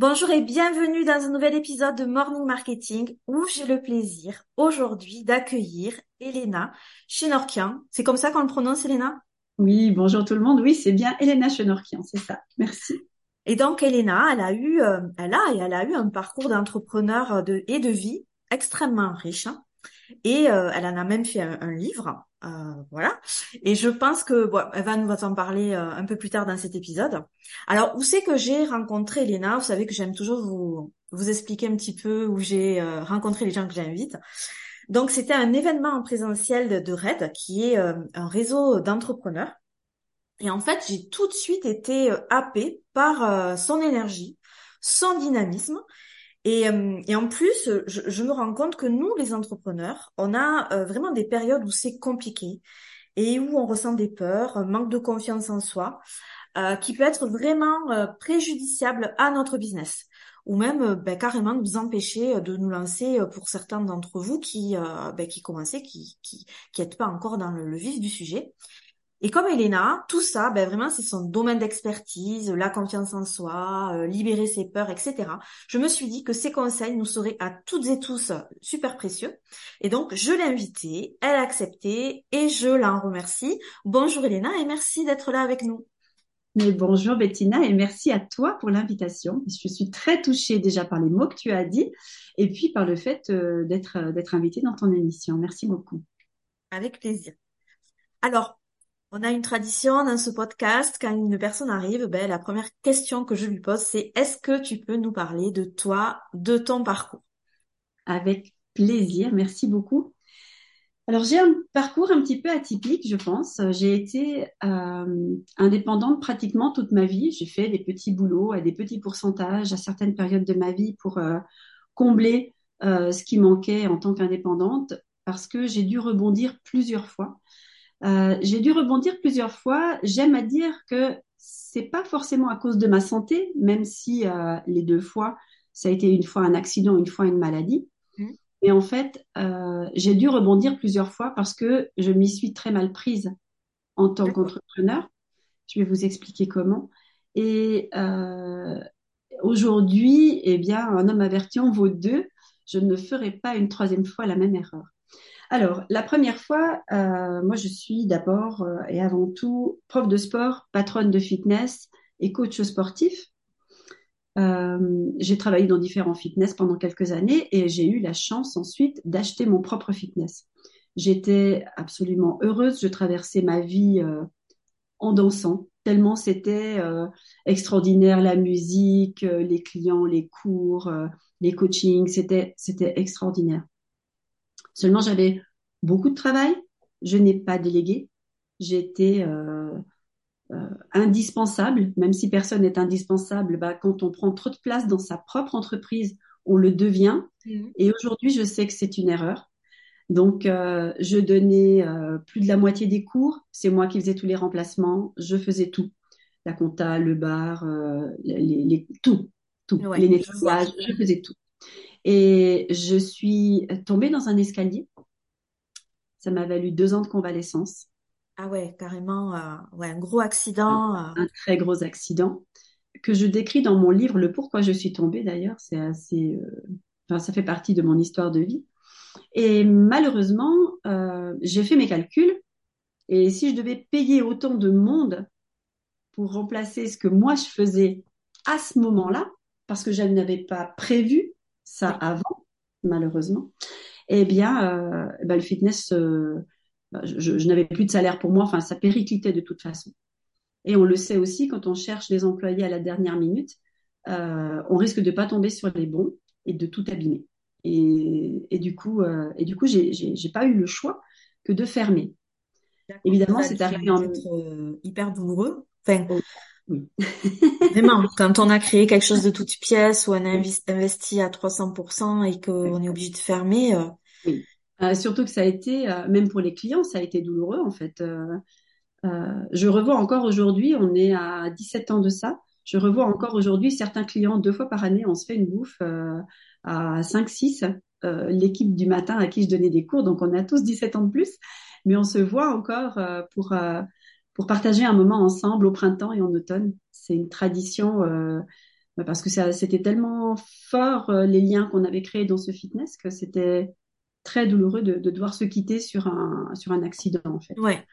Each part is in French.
Bonjour et bienvenue dans un nouvel épisode de Morning Marketing où j'ai le plaisir aujourd'hui d'accueillir Elena Chenorkian. C'est comme ça qu'on le prononce, Elena? Oui, bonjour tout le monde. Oui, c'est bien Elena Chenorkian, c'est ça. Merci. Et donc Elena, elle a eu, euh, elle a et elle a eu un parcours d'entrepreneur de, et de vie extrêmement riche. Hein. Et euh, elle en a même fait un, livre, euh, voilà. Et je pense que bon, elle va nous en parler euh, un peu plus tard dans cet épisode. Alors, où c'est que j'ai rencontré Elena Vous savez que j'aime toujours vous vous expliquer un petit peu où j'ai rencontré les gens que j'invite. Donc, c'était un événement en présentiel de, de RED, qui est un réseau d'entrepreneurs. Et en fait, j'ai tout de suite été happée par son énergie, son dynamisme et, euh, et, en plus, je, me rends compte que nous, les entrepreneurs, on a euh, vraiment des périodes où c'est compliqué et où on ressent des peurs, un manque de confiance en soi, euh, qui peut être vraiment préjudiciable à notre business ou même ben, carrément nous empêcher de nous lancer pour certains d'entre vous qui, ben, qui commençaient, qui qui qui pas encore dans le vif du sujet. Et comme Elena, tout ça, ben vraiment, c'est son domaine d'expertise, la confiance en soi, euh, libérer ses peurs, etc. Je me suis dit que ces conseils nous seraient à toutes et tous super précieux. Et donc, je l'ai invitée, elle a accepté et je l'en remercie. Bonjour Elena et merci d'être là avec nous. Mais bonjour Bettina et merci à toi pour l'invitation. Je suis très touchée déjà par les mots que tu as dit et puis par le fait euh, d'être euh, d'être invitée dans ton émission. Merci beaucoup. Avec plaisir. Alors, on a une tradition dans ce podcast, quand une personne arrive, ben, la première question que je lui pose, c'est est-ce que tu peux nous parler de toi, de ton parcours? Avec plaisir, merci beaucoup. Alors j'ai un parcours un petit peu atypique, je pense. J'ai été euh, indépendante pratiquement toute ma vie. J'ai fait des petits boulots à des petits pourcentages à certaines périodes de ma vie pour euh, combler euh, ce qui manquait en tant qu'indépendante parce que j'ai dû rebondir plusieurs fois. Euh, j'ai dû rebondir plusieurs fois. J'aime à dire que c'est pas forcément à cause de ma santé, même si euh, les deux fois, ça a été une fois un accident, une fois une maladie. Mmh. Mais en fait, euh, j'ai dû rebondir plusieurs fois parce que je m'y suis très mal prise en tant qu'entrepreneur. Je vais vous expliquer comment. Et aujourd'hui, eh bien, un homme averti en vaut deux. Je ne ferai pas une troisième fois la même erreur. Alors, la première fois, euh, moi, je suis d'abord euh, et avant tout prof de sport, patronne de fitness et coach sportif. Euh, j'ai travaillé dans différents fitness pendant quelques années et j'ai eu la chance ensuite d'acheter mon propre fitness. J'étais absolument heureuse. Je traversais ma vie en dansant, tellement c'était extraordinaire la musique, les clients, les cours, les coachings, c'était c'était extraordinaire. Seulement, j'avais beaucoup de travail. Je n'ai pas délégué. J'étais euh, euh, indispensable, même si personne n'est indispensable. Bah, quand on prend trop de place dans sa propre entreprise, on le devient. Mmh. Et aujourd'hui, je sais que c'est une erreur. Donc, euh, je donnais euh, plus de la moitié des cours. C'est moi qui faisais tous les remplacements. Je faisais tout. La compta, le bar, euh, les, les, tout, tout. les nettoyages, je faisais tout. Et je suis tombée dans un escalier. Ça m'a valu deux ans de convalescence. Ah ouais, carrément, euh, ouais, un gros accident. Un, euh. un, très gros accident que je décris dans mon livre, le pourquoi je suis tombée d'ailleurs. C'est assez, euh, enfin, ça fait partie de mon histoire de vie. Et malheureusement, j'ai fait mes calculs. Et si je devais payer autant de monde pour remplacer ce que moi je faisais à ce moment-là, parce que je n'avais pas prévu ça avant, malheureusement, eh bien, euh, ben, le fitness, euh, bah, je, je n'avais plus de salaire pour moi, enfin, ça périclitait de toute façon. Et on le sait aussi, quand on cherche des employés à la dernière minute, euh, on risque de pas tomber sur les bons et de tout abîmer. Et, et du coup, et du coup, j'ai, pas eu le choix que de fermer. Évidemment, c'est arrivé en euh, hyper douloureux. Enfin, oh. Vraiment, quand on a créé quelque chose de toute pièce ou on a investi à 300% et qu'on est obligé de fermer. Euh... Oui. Euh, surtout que ça a été, euh, même pour les clients, ça a été douloureux en fait. Euh, euh, je revois encore aujourd'hui, on est à 17 ans de ça, je revois encore aujourd'hui certains clients deux fois par année, on se fait une bouffe à 5-6, l'équipe du matin à qui je donnais des cours, donc on a tous 17 ans de plus, mais on se voit encore pour pour partager un moment ensemble au printemps et en automne. C'est une tradition euh, parce que c'était tellement fort les liens qu'on avait créés dans ce fitness que c'était très douloureux de, de, devoir se quitter sur un, sur un accident, en fait. Ouais.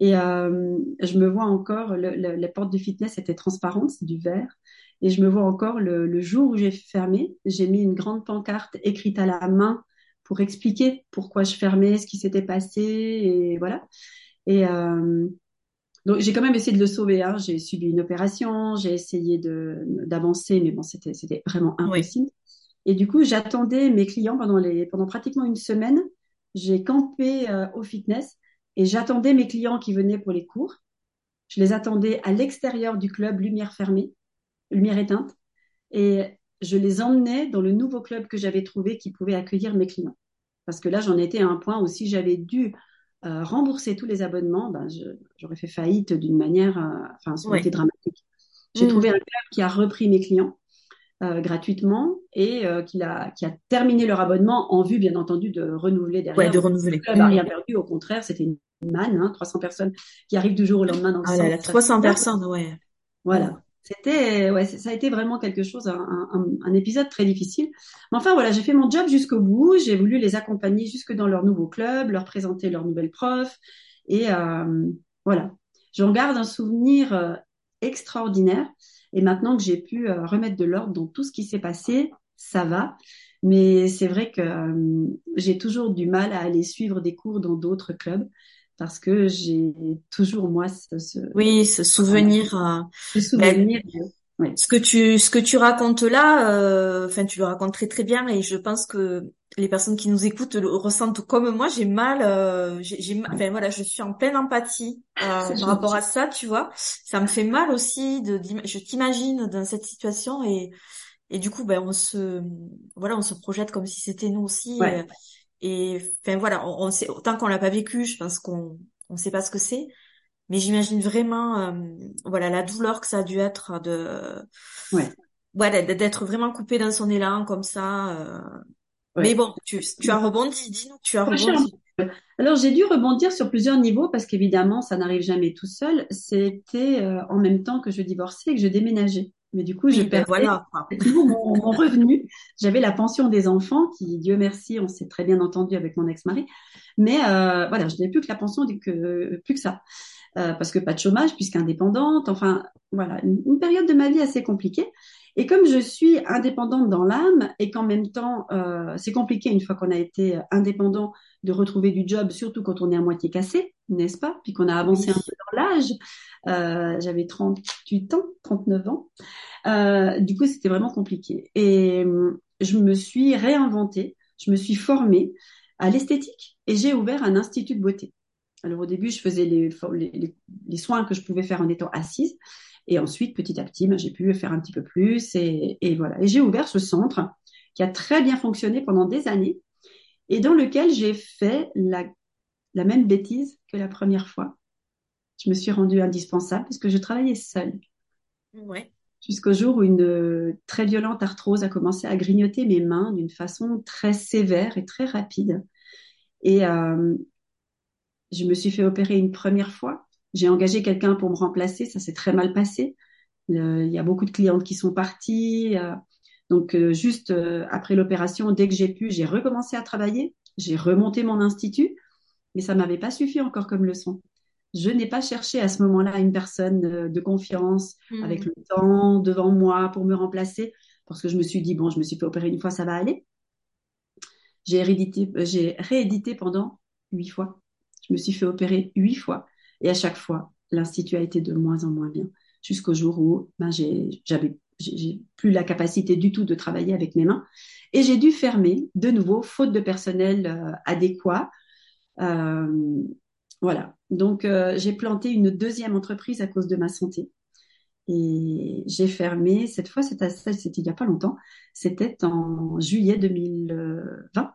Et euh, je me vois encore, le, le, les portes du fitness étaient transparentes, c'est du verre. Et je me vois encore le, le jour où j'ai fermé, j'ai mis une grande pancarte écrite à la main pour expliquer pourquoi je fermais, ce qui s'était passé, et voilà. Et euh, donc j'ai quand même essayé de le sauver. Hein. J'ai subi une opération, j'ai essayé de d'avancer, mais bon, c'était c'était vraiment impossible. Et du coup, j'attendais mes clients pendant, les, pendant pratiquement une semaine. J'ai campé euh, au fitness et j'attendais mes clients qui venaient pour les cours. Je les attendais à l'extérieur du club, lumière fermée, lumière éteinte. Et je les emmenais dans le nouveau club que j'avais trouvé qui pouvait accueillir mes clients. Parce que là, j'en étais à un point où si j'avais dû euh, rembourser tous les abonnements, ben, j'aurais fait faillite d'une manière, euh, enfin, ça aurait été dramatique. J'ai mmh. trouvé un club qui a repris mes clients euh, gratuitement et euh, qui, a, qui a terminé leur abonnement en vue, bien entendu, de renouveler derrière. Ouais, de renouveler. Le club n'a rien perdu, au contraire, c'était une manne, hein, 300 personnes qui arrivent du jour au lendemain dans le ah là là, 300 personnes, ouais. Voilà. C'était, ouais, ça a été vraiment quelque chose, un, épisode très difficile. Mais enfin, voilà, j'ai fait mon job jusqu'au bout. J'ai voulu les accompagner jusque dans leur nouveau club, leur présenter leurs nouvelles profs. Et euh, voilà, j'en garde un souvenir euh, extraordinaire. Et maintenant que j'ai pu euh, remettre de l'ordre dans tout ce qui s'est passé, ça va. Mais c'est vrai que euh, j'ai toujours du mal à aller suivre des cours dans d'autres clubs parce que j'ai toujours moi ce, oui ce souvenir, euh, ce souvenir ce que tu ce que tu racontes là, euh, enfin tu le racontes très très bien et je pense que les personnes qui nous écoutent le ressentent comme moi. J'ai mal, euh, j'ai, enfin voilà, je suis en pleine empathie euh, par rapport à ça, tu vois. Ça me fait mal aussi de, je t'imagine dans cette situation et et du coup ben on se voilà on se projette comme si c'était nous aussi et enfin voilà on, on sait autant qu'on l'a pas vécu, je pense qu'on on sait pas ce que c'est. Mais j'imagine vraiment euh, voilà la douleur que ça a dû être de ouais. d'être vraiment coupé dans son élan comme ça euh. mais bon tu, tu as rebondi dis-nous tu as rebondi. alors j'ai dû rebondir sur plusieurs niveaux parce qu'évidemment ça n'arrive jamais tout seul. C'était euh, en même temps que je divorçais et que je déménageais mais du coup, je perdais voilà. mon, mon, revenu. J'avais la pension des enfants, qui, Dieu merci, on s'est très bien entendu avec mon ex-mari. Mais euh, voilà, je n'avais plus que la pension, que, plus que ça. Euh, parce que pas de chômage puisqu'indépendante. Enfin, voilà, une, période de ma vie assez compliquée. Et comme je suis indépendante dans l'âme et qu'en même temps, euh, c'est compliqué une fois qu'on a été indépendant de retrouver du job, surtout quand on est à moitié cassé, n'est-ce pas? Puis qu'on a avancé un peu dans l'âge. Euh, J'avais 38 ans, 39 ans. Euh, du coup, c'était vraiment compliqué. Et je me suis réinventée, je me suis formée à l'esthétique et j'ai ouvert un institut de beauté. Alors au début, je faisais les, les, les, soins que je pouvais faire en étant assise. Et ensuite, petit à petit, ben, j'ai pu faire un petit peu plus. Et, et voilà. Et j'ai ouvert ce centre qui a très bien fonctionné pendant des années et dans lequel j'ai fait la, la même bêtise que la première fois. Je me suis rendue indispensable parce que je travaillais seule. Ouais. Jusqu'au jour où une très violente arthrose a commencé à grignoter mes mains d'une façon très sévère et très rapide. Et euh, je me suis fait opérer une première fois. J'ai engagé quelqu'un pour me remplacer. Ça s'est très mal passé. il y a beaucoup de clientes qui sont parties. Euh, donc, euh, juste euh, après l'opération, dès que j'ai pu, j'ai recommencé à travailler. J'ai remonté mon institut, mais ça m'avait pas suffi encore comme leçon. Je n'ai pas cherché à ce moment-là une personne de, confiance mmh. avec le temps devant moi pour me remplacer, parce que je me suis dit bon, je me suis fait opérer une fois, ça va aller. J'ai réédité, j'ai réédité pendant huit fois. Je me suis fait opérer huit fois. Et à chaque fois, l'institut a été de moins en moins bien. Jusqu'au jour où ben, j'avais j'ai plus la capacité du tout de travailler avec mes mains. Et j'ai dû fermer de nouveau, faute de personnel euh, adéquat. Euh, voilà. Donc, euh, j'ai planté une deuxième entreprise à cause de ma santé. Et j'ai fermé, cette fois, c'était il n'y a pas longtemps, c'était en juillet 2020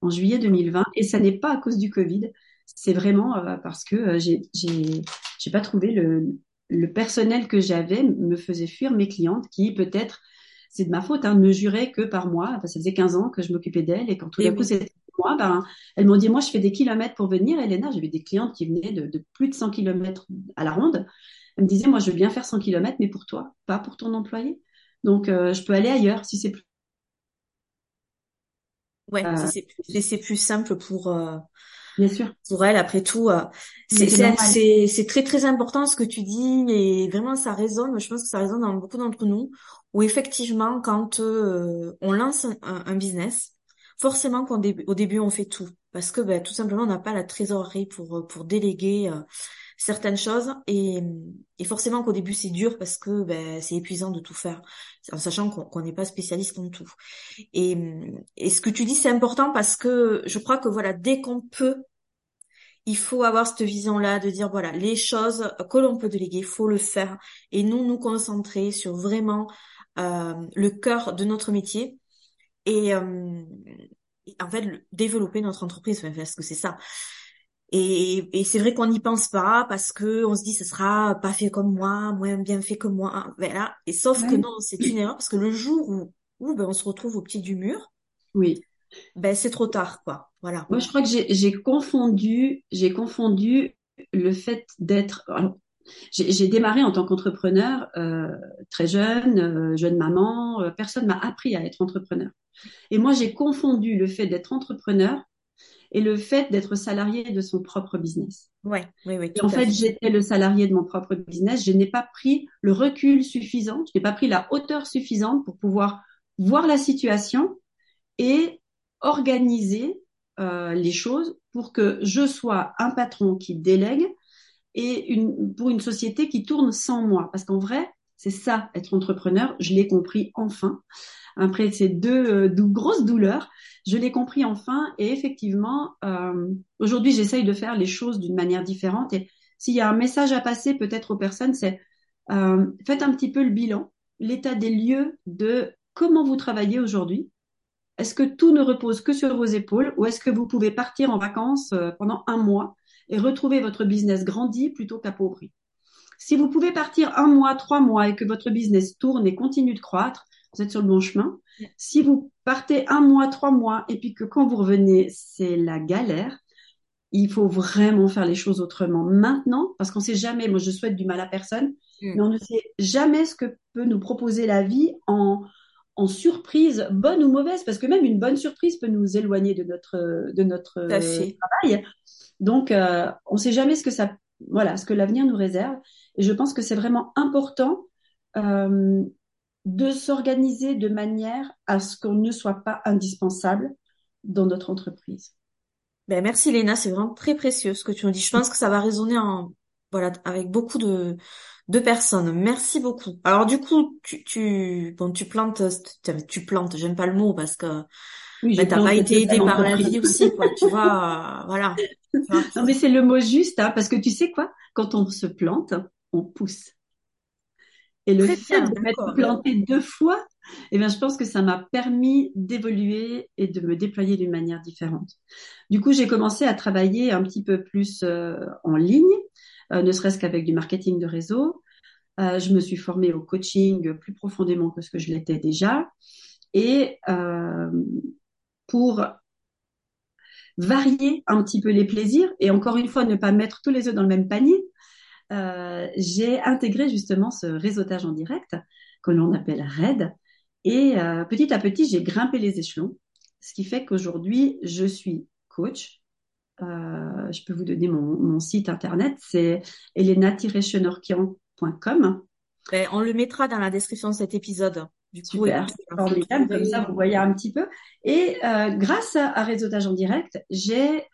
en juillet 2020 et ça n'est pas à cause du Covid, c'est vraiment euh, parce que euh, j'ai j'ai pas trouvé le le personnel que j'avais me faisait fuir mes clientes qui peut-être c'est de ma faute hein, me juraient que par mois, enfin, ça faisait 15 ans que je m'occupais d'elles et quand tout d'un coup c'était moi, ben elles m'ont dit moi je fais des kilomètres pour venir, Elena, j'avais des clientes qui venaient de, de plus de 100 kilomètres à la ronde. Elles me disaient moi je veux bien faire 100 kilomètres mais pour toi, pas pour ton employé. Donc, je peux aller ailleurs si c'est plus. Ouais, si c'est plus simple pour. Bien sûr. Pour elle, après tout, c'est très très important ce que tu dis et vraiment ça résonne. Je pense que ça résonne dans beaucoup d'entre nous où effectivement quand on lance un, business, forcément qu'au début, au début on fait tout parce que ben, tout simplement on n'a pas la trésorerie pour pour déléguer certaines choses et, et forcément qu'au début c'est dur parce que ben, c'est épuisant de tout faire en sachant qu'on n'est pas spécialiste en tout. Et, ce que tu dis c'est important parce que je crois que voilà dès qu'on peut il faut avoir cette vision là de dire voilà les choses que l'on peut déléguer faut le faire et nous nous concentrer sur vraiment euh, le cœur de notre métier et, euh, en fait développer notre entreprise parce que c'est ça et, et c'est vrai qu'on n'y pense pas parce que on se dit ce sera pas fait comme moi, moins bien fait que moi. Voilà. Et sauf que non, c'est une erreur parce que le jour où, où ben, on se retrouve au pied du mur, oui, ben c'est trop tard, quoi. Voilà. Moi, je crois que j'ai confondu, j'ai confondu le fait d'être. J'ai démarré en tant qu'entrepreneur euh, très jeune, euh, jeune maman. Euh, personne m'a appris à être entrepreneur. Et moi, j'ai confondu le fait d'être entrepreneur et le fait d'être salarié de son propre business. Ouais, oui, oui. en fait, j'étais le salarié de mon propre business. Je n'ai pas pris le recul suffisant, je n'ai pas pris la hauteur suffisante pour pouvoir voir la situation et organiser euh, les choses pour que je sois un patron qui délègue et une, pour une société qui tourne sans moi. Parce qu'en vrai, c'est ça, être entrepreneur. Je l'ai compris enfin. Après ces deux, deux grosses douleurs, je l'ai compris enfin et effectivement, euh, aujourd'hui, j'essaye de faire les choses d'une manière différente. Et s'il y a un message à passer peut-être aux personnes, c'est euh, faites un petit peu le bilan, l'état des lieux de comment vous travaillez aujourd'hui. Est-ce que tout ne repose que sur vos épaules ou est-ce que vous pouvez partir en vacances euh, pendant un mois et retrouver votre business grandi plutôt qu'appauvri? Si vous pouvez partir un mois, trois mois et que votre business tourne et continue de croître, vous êtes sur le bon chemin. Si vous partez un mois, trois mois, et puis que quand vous revenez, c'est la galère, il faut vraiment faire les choses autrement maintenant, parce qu'on ne sait jamais, moi je souhaite du mal à personne, mm. mais on ne sait jamais ce que peut nous proposer la vie en, en surprise, bonne ou mauvaise, parce que même une bonne surprise peut nous éloigner de notre, de notre travail. Donc, euh, on ne sait jamais ce que ça, voilà, ce que l'avenir nous réserve. Et je pense que c'est vraiment important euh, de s'organiser de manière à ce qu'on ne soit pas indispensable dans notre entreprise. Ben merci Léna, c'est vraiment très précieux ce que tu nous dis. Je pense que ça va résonner en voilà avec beaucoup de de personnes. Merci beaucoup. Alors du coup, tu tu bon tu plantes tu plantes, j'aime pas le mot parce que oui, ben, t'as pas été aidé par la vie aussi quoi, tu vois, voilà. non mais c'est le mot juste hein, parce que tu sais quoi, quand on se plante, on pousse. Et le fait de m'être plantée deux fois, eh bien, je pense que ça m'a permis d'évoluer et de me déployer d'une manière différente. Du coup, j'ai commencé à travailler un petit peu plus euh, en ligne, euh, ne serait-ce qu'avec du marketing de réseau. Euh, je me suis formée au coaching plus profondément que ce que je l'étais déjà. Et pour varier un petit peu les plaisirs et encore une fois ne pas mettre tous les œufs dans le même panier, euh, j'ai intégré justement ce réseautage en direct que l'on appelle RAID. Et euh, petit à petit, j'ai grimpé les échelons, ce qui fait qu'aujourd'hui, je suis coach. Euh, je peux vous donner mon, site internet, c'est elena-chenorkian.com. Ben, on le mettra dans la description de cet épisode. Du coup, formidable, comme ça vous voyez un petit peu. Et grâce à, Réseautage en direct, j'ai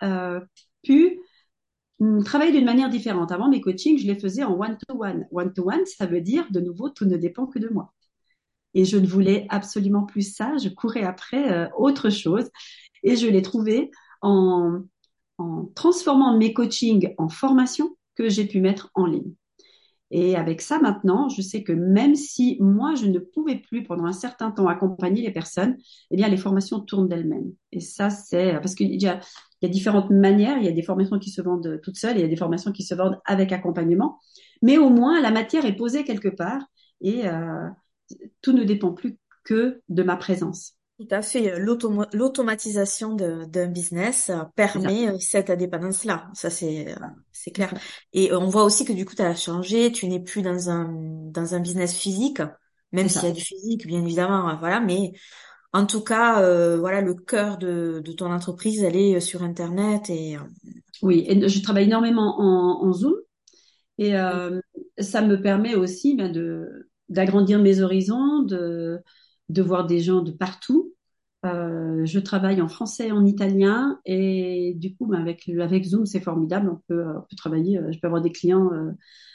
pu travailler d'une manière différente. Avant, mes coachings, je les faisais en one-to-one. One-to-one, ça veut dire, de nouveau, tout ne dépend que de moi. Et je ne voulais absolument plus ça. Je courais après euh, autre chose. Et je l'ai trouvé en, en transformant mes coachings en formation que j'ai pu mettre en ligne. Et avec ça, maintenant, je sais que même si moi, je ne pouvais plus pendant un certain temps accompagner les personnes, eh bien, les formations tournent d'elles-mêmes. Et ça, c'est parce qu'il y a, différentes manières. Il y a des formations qui se vendent toutes seules il y a des formations qui se vendent avec accompagnement. Mais au moins, la matière est posée quelque part et euh, tout ne dépend plus que de ma présence. Tout à fait. L'automatisation d'un business euh, permet euh, cette indépendance-là. Ça, c'est c'est clair. Et on voit aussi que du coup, tu as changé. Tu n'es plus dans un dans un business physique, même s'il y a du physique, bien évidemment, hein, voilà, mais en tout cas, euh, voilà, le cœur de, de ton entreprise, elle est sur Internet et euh, Oui, et je travaille énormément en, en Zoom et euh, ça me permet aussi ben, de d'agrandir mes horizons, de de voir des gens de partout. Euh, je travaille en français en italien et du coup, ben, avec avec Zoom, c'est formidable. On peut on peut travailler. euh, Je peux avoir des clients euh,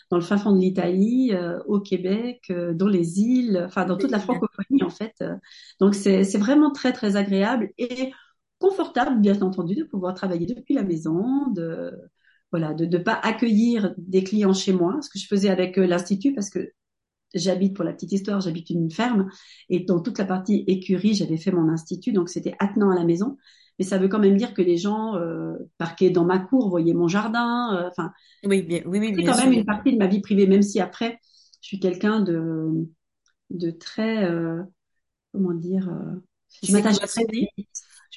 dans le fin fond de l'Italie, euh, au Québec, euh, dans les îles, enfin dans toute la francophonie en fait. Euh, Donc c'est vraiment très très agréable et confortable, bien entendu, de pouvoir travailler depuis la maison, de voilà, de ne pas accueillir des clients chez moi, ce que je faisais avec euh, l'institut, parce que j'habite, pour la petite histoire, j'habite une ferme, et dans toute la partie écurie, j'avais fait mon institut, donc c'était attenant à la maison. Mais ça veut quand même dire que les gens euh, parquaient dans ma cour, voyaient mon jardin. euh, Enfin, Oui, bien, oui, oui, c'est quand même une partie de ma vie privée, même si après, je suis quelqu'un de, de très, euh, comment dire, euh, je m'attache très vite.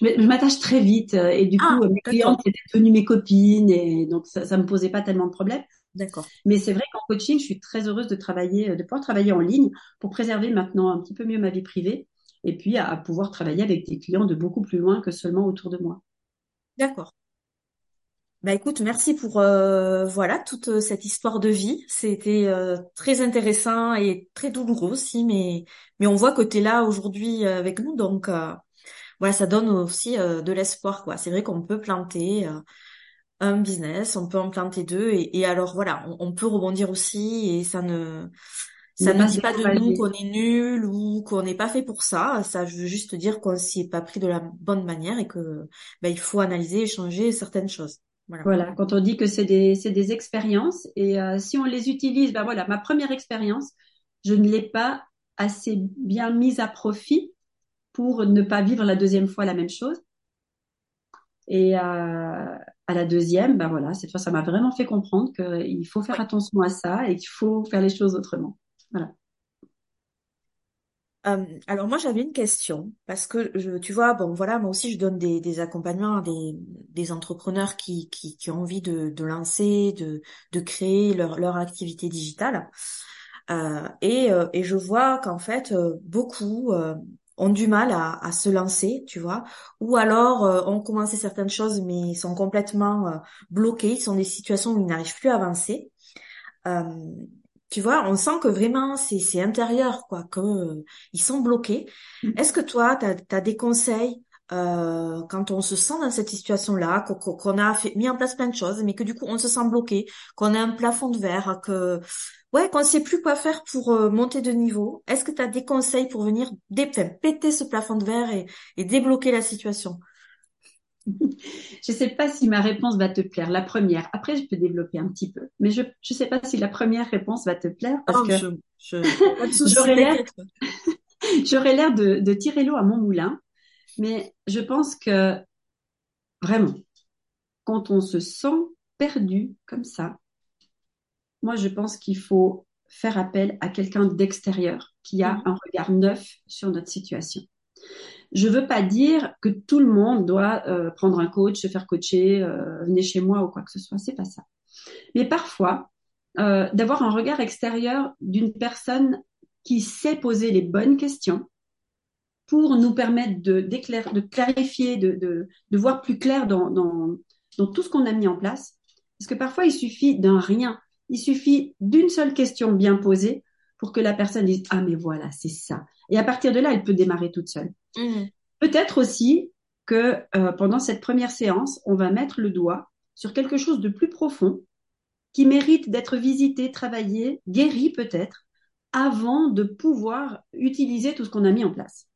Je m'attache très vite euh, et du coup, Ah, euh, mes clientes étaient devenues mes copines et donc ça, ça me posait pas tellement de problèmes. D'accord. Mais c'est vrai qu'en coaching, je suis très heureuse de travailler, euh, de pouvoir travailler en ligne pour préserver maintenant un petit peu mieux ma vie privée et puis à, à pouvoir travailler avec des clients de beaucoup plus loin que seulement autour de moi. D'accord. Bah écoute, merci pour euh, voilà toute euh, cette histoire de vie. C'était euh, très intéressant et très douloureux aussi, mais mais on voit que tu es là aujourd'hui avec nous, donc euh, voilà, ça donne aussi euh, de l'espoir quoi. C'est vrai qu'on peut planter euh, un business, on peut en planter deux, et, et alors voilà, on, on peut rebondir aussi, et ça ne ça Ne dit pas de nous qu'on est nul ou qu'on n'est pas fait pour ça. Ça veut juste dire qu'on s'y est pas pris de la bonne manière et que bah, il faut analyser et changer certaines choses. Voilà. Voilà, quand on dit que c'est des, c'est des expériences et euh, si on les utilise, ben voilà, ma première expérience, je ne l'ai pas assez bien mise à profit pour ne pas vivre la deuxième fois la même chose. Et euh, à la deuxième, ben voilà, cette fois, ça m'a vraiment fait comprendre qu'il faut faire attention à ça et qu'il faut faire les choses autrement. Voilà. Euh, alors moi j'avais une question parce que je, tu vois bon voilà moi aussi je donne des, des accompagnements à des, des entrepreneurs qui, qui, qui ont envie de, de lancer de, de créer leur, leur activité digitale Euh, et, euh, et je vois qu'en fait euh, beaucoup euh, ont du mal à, à se lancer tu vois. Ou alors euh, ont commencé certaines choses mais sont complètement euh, bloqués. Ils sont des situations où ils n'arrivent plus à avancer. Euh, tu vois, on sent que vraiment c'est c'est intérieur quoi, que euh, ils sont bloqués. Est-ce que toi, t'as t'as des conseils euh, quand on se sent dans cette situation-là, qu'on a fait, mis en place plein de choses, mais que du coup on se sent bloqué, qu'on a un plafond de verre, que ouais, qu'on sait plus quoi faire pour euh, monter de niveau. Est-ce que tu as des conseils pour venir dé- enfin, péter ce plafond de verre et, et débloquer la situation? Je ne sais pas si ma réponse va te plaire. La première, après, je peux développer un petit peu, mais je ne sais pas si la première réponse va te plaire parce Oh, que je, je, j'aurais pas. j'aurais l'air de, de tirer l'eau à mon moulin, mais je pense que vraiment, quand on se sent perdu comme ça, moi, je pense qu'il faut faire appel à quelqu'un d'extérieur qui a Mhm. un regard neuf sur notre situation. Je veux pas dire que tout le monde doit euh, prendre un coach, se faire coacher, euh, venez chez moi ou quoi que ce soit. C'est pas ça. Mais parfois, euh, d'avoir un regard extérieur d'une personne qui sait poser les bonnes questions pour nous permettre de, de clarifier, de, de, de voir plus clair dans, dans, dans tout ce qu'on a mis en place. Parce que parfois, il suffit d'un rien. Il suffit d'une seule question bien posée pour que la personne dise Ah, mais voilà, c'est ça. Et à partir de là, elle peut démarrer toute seule. Mhm. Peut-être aussi que euh, pendant cette première séance, on va mettre le doigt sur quelque chose de plus profond qui mérite d'être visité, travaillé, guéri peut-être, avant de pouvoir utiliser tout ce qu'on a mis en place.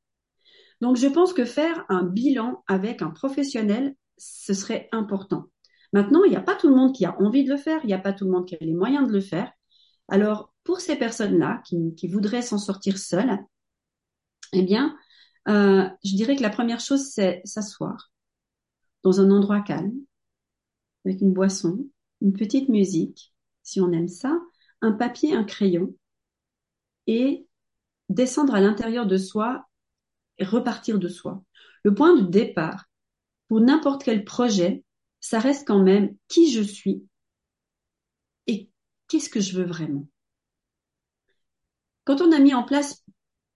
Donc, je pense que faire un bilan avec un professionnel, ce serait important. Maintenant, il n'y a pas tout le monde qui a envie de le faire, il n'y a pas tout le monde qui a les moyens de le faire. Alors, pour ces personnes-là qui, voudraient s'en sortir seules, eh bien, euh, je dirais que la première chose, c'est s'asseoir dans un endroit calme, avec une boisson, une petite musique, si on aime ça, un papier, un crayon, et descendre à l'intérieur de soi et repartir de soi. Le point de départ pour n'importe quel projet, ça reste quand même qui je suis et qu'est-ce que je veux vraiment. Quand on a mis en place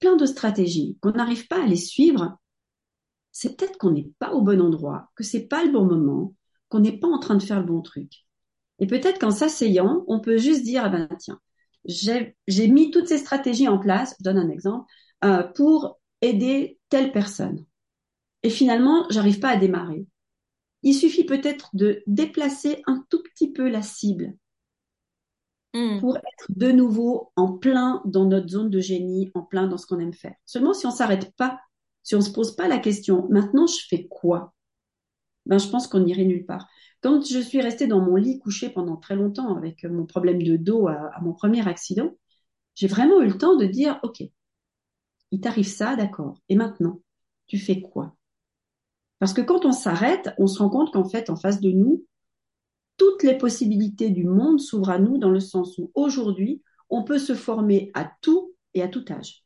plein de stratégies, qu'on n'arrive pas à les suivre, c'est peut-être qu'on n'est pas au bon endroit, que c'est pas le bon moment, qu'on n'est pas en train de faire le bon truc. Et peut-être qu'en s'asseyant, on peut juste dire, ah ben tiens, j'ai mis toutes ces stratégies en place, je donne un exemple, euh, pour aider telle personne. Et finalement, j'arrive pas à démarrer. Il suffit peut-être de déplacer un tout petit peu la cible hmm. pour être de nouveau en plein dans notre zone de génie, en plein dans ce qu'on aime faire. Seulement si on s'arrête pas, si on se pose pas la question, maintenant je fais quoi? Ben je pense qu'on n'irait nulle part. Quand je suis restée dans mon lit couché pendant très longtemps avec mon problème de dos à, à mon premier accident, j'ai vraiment eu le temps de dire ok, il t'arrive ça, d'accord. Et maintenant, tu fais quoi? Parce que quand on s'arrête, on se rend compte qu'en fait, en face de nous, toutes les possibilités du monde s'ouvrent à nous dans le sens où aujourd'hui, on peut se former à tout et à tout âge.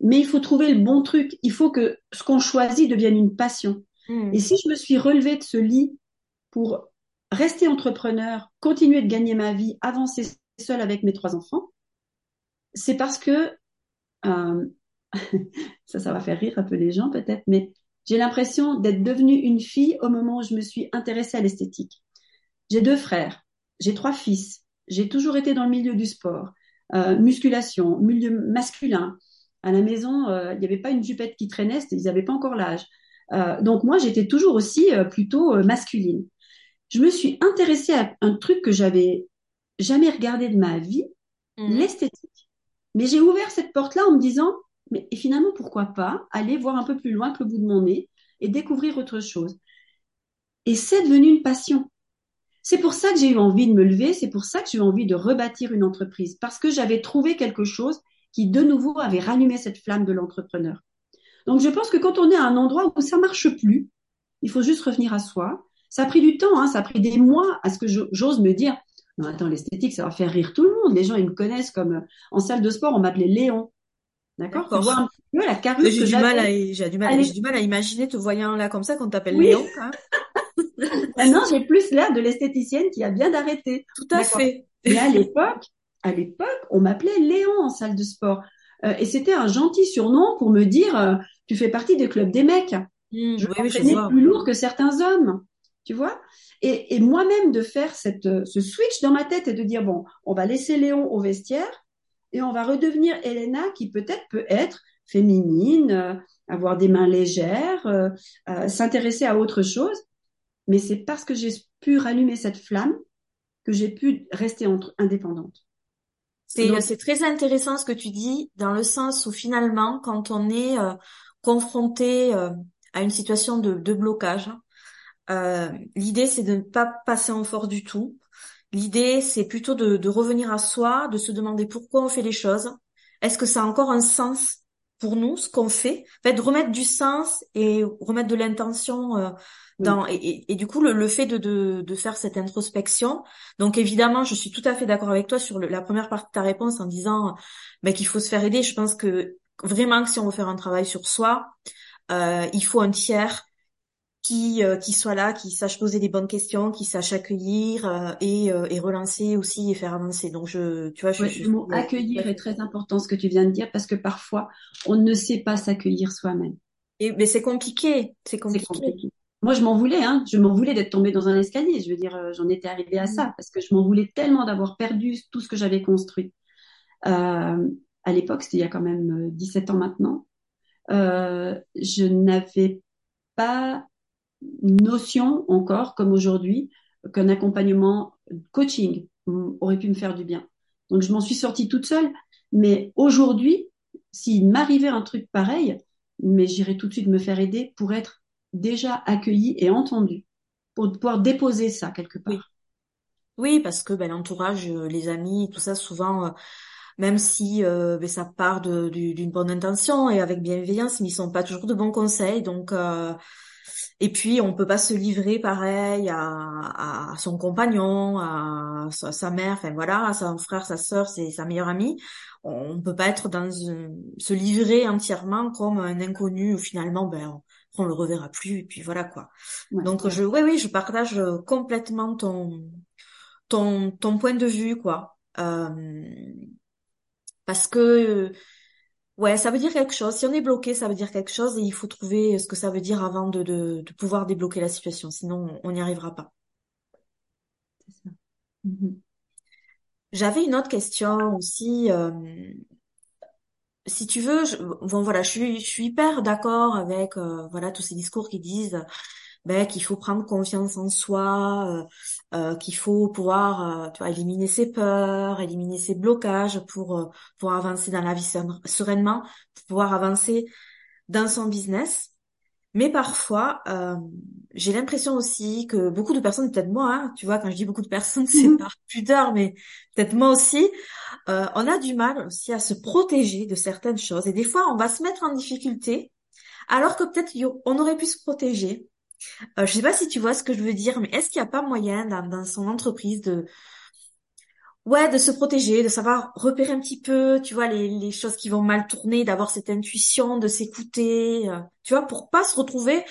Mais il faut trouver le bon truc. Il faut que ce qu'on choisit devienne une passion. Hmm. Et si je me suis relevée de ce lit pour rester entrepreneur, continuer de gagner ma vie, avancer seule avec mes trois enfants, c'est parce que euh, ça, ça va faire rire un peu les gens peut-être, mais j'ai l'impression d'être devenue une fille au moment où je me suis intéressée à l'esthétique. J'ai deux frères, j'ai trois fils, j'ai toujours été dans le milieu du sport, euh, musculation, milieu masculin. À la maison, euh, il n'y avait pas une jupette qui traînait, ils n'avaient pas encore l'âge. Euh, donc moi, j'étais toujours aussi plutôt masculine. Je me suis intéressée à un truc que j'avais jamais regardé de ma vie, mmh. l'esthétique. Mais j'ai ouvert cette porte-là en me disant, mais et finalement, pourquoi pas aller voir un peu plus loin que le bout de mon nez et découvrir autre chose? Et c'est devenu une passion. C'est pour ça que j'ai eu envie de me lever, c'est pour ça que j'ai eu envie de rebâtir une entreprise, parce que j'avais trouvé quelque chose qui de nouveau avait rallumé cette flamme de l'entrepreneur. Donc je pense que quand on est à un endroit où ça marche plus, il faut juste revenir à soi. Ça a pris du temps, hein, ça a pris des mois à ce que j'ose me dire, non attends, l'esthétique, ça va faire rire tout le monde. Les gens, ils me connaissent comme euh, en salle de sport, on m'appelait Léon. D'accord? Tu vois un peu la carrure J'ai du mal à, j'ai du mal, j'ai du mal à imaginer te voyant là comme ça quand t'appelles Léon. Hein. Maintenant, j'ai plus l'air de l'esthéticienne qui a bien d'arrêter. Tout à fait. Mais à l'époque, à l'époque, on m'appelait Léon en salle de sport. Euh, et c'était un gentil surnom pour me dire, euh, tu fais partie des clubs des mecs. Mmh, je oui, plus lourd que certains hommes. Tu vois? Et, et moi-même de faire cette, ce switch dans ma tête et de dire, bon, on va laisser Léon au vestiaire et on va redevenir Elena qui peut-être peut être féminine, euh, avoir des mains légères, euh, euh, s'intéresser à autre chose. Mais c'est parce que j'ai pu rallumer cette flamme que j'ai pu rester entre, indépendante. C'est très intéressant ce que tu dis dans le sens où finalement, quand on est confronté à une situation de, de blocage, l'idée c'est de ne pas passer en fort du tout, L'idée, c'est plutôt de, revenir à soi, de se demander pourquoi on fait les choses. Est-ce que ça a encore un sens pour nous, ce qu'on fait? En fait, de remettre du sens et remettre de l'intention euh, dans... Et, du coup, le, fait de, de, faire cette introspection. Donc, évidemment, je suis tout à fait d'accord avec toi sur la première partie de ta réponse en disant ben, qu'il faut se faire aider. Je pense que vraiment que si on veut faire un travail sur soi, euh, il faut un tiers qui euh, qui soit là, qui sache poser les bonnes questions, qui sache accueillir euh, et, euh, et relancer aussi et faire avancer. Donc je tu vois je, le mot accueillir est très important ce que tu viens de dire parce que parfois on ne sait pas s'accueillir soi-même. Et mais c'est compliqué, c'est compliqué. compliqué. Moi je m'en voulais hein, je m'en voulais d'être tombée dans un escalier, je veux dire j'en étais arrivée à ça mm. parce que je m'en voulais tellement d'avoir perdu tout ce que j'avais construit. Euh, à l'époque, c'était il y a quand même 17 ans maintenant. Euh, je n'avais pas notion encore, comme aujourd'hui, qu'un accompagnement coaching aurait pu me faire du bien. Donc je m'en suis sortie toute seule, mais aujourd'hui, s'il m'arrivait un truc pareil, mais j'irais tout de suite me faire aider pour être déjà accueillie et entendue, pour pouvoir déposer ça quelque part. Oui, parce que ben, l'entourage, euh, les amis, tout ça, souvent, euh, même si euh, ben, ça part d'une bonne intention et avec bienveillance, mais ils sont pas toujours de bons conseils. Donc, et puis, on peut pas se livrer pareil à, à son compagnon, à sa, mère, enfin voilà, à son frère, sa sœur, c'est sa meilleure amie. On peut pas être dans se livrer entièrement comme un inconnu où finalement, ben, on, le reverra plus et puis voilà quoi. Donc je, oui, oui, je partage complètement ton ton ton point de vue quoi. Euh, parce que Ouais, ça veut dire quelque chose. Si on est bloqué, ça veut dire quelque chose et il faut trouver ce que ça veut dire avant de, de, de pouvoir débloquer la situation. Sinon, on n'y arrivera pas. C'est ça. Mhm. J'avais une autre question aussi. euh, si tu veux, je, bon voilà, je suis, je suis hyper d'accord avec euh, voilà tous ces discours qui disent ben, qu'il faut prendre confiance en soi, euh, euh, qu'il faut pouvoir euh, tu vois, éliminer ses peurs, éliminer ses blocages pour euh, pour avancer dans la vie serein- sereinement, pour pouvoir avancer dans son business. Mais parfois, euh, j'ai l'impression aussi que beaucoup de personnes, peut-être moi, hein, tu vois, quand je dis beaucoup de personnes, c'est Mhm. par pudeur, mais peut-être moi aussi, euh, on a du mal aussi à se protéger de certaines choses. Et des fois, on va se mettre en difficulté, alors que peut-être on aurait pu se protéger. Euh, je sais pas si tu vois ce que je veux dire, mais est-ce qu'il n'y a pas moyen dans, son entreprise de, ouais, de se protéger, de savoir repérer un petit peu, tu vois, les, les choses qui vont mal tourner, d'avoir cette intuition, de s'écouter, euh, tu vois, pour pas se retrouver,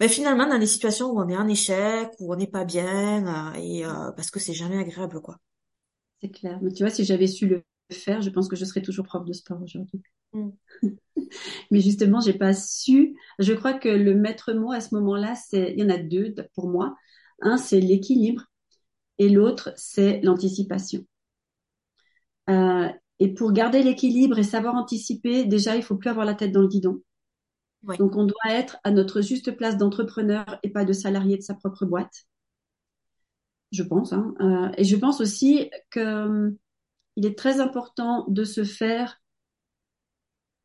ben, finalement dans des situations où on est en échec, où on n'est pas bien, euh, et euh, parce que c'est jamais agréable, quoi. C'est clair. Mais tu vois, si j'avais su le faire, je pense que je serais toujours prof de sport aujourd'hui. Mm. Mais justement, j'ai pas su. Je crois que le maître mot à ce moment-là, c'est, il y en a deux pour moi. Un, c'est l'équilibre et l'autre, c'est l'anticipation. Euh, et pour garder l'équilibre et savoir anticiper, déjà, il faut plus avoir la tête dans le guidon. Donc, on doit être à notre juste place d'entrepreneur et pas de salarié de sa propre boîte. Je pense. Hein. Euh, et je pense aussi que hum, il est très important de se faire,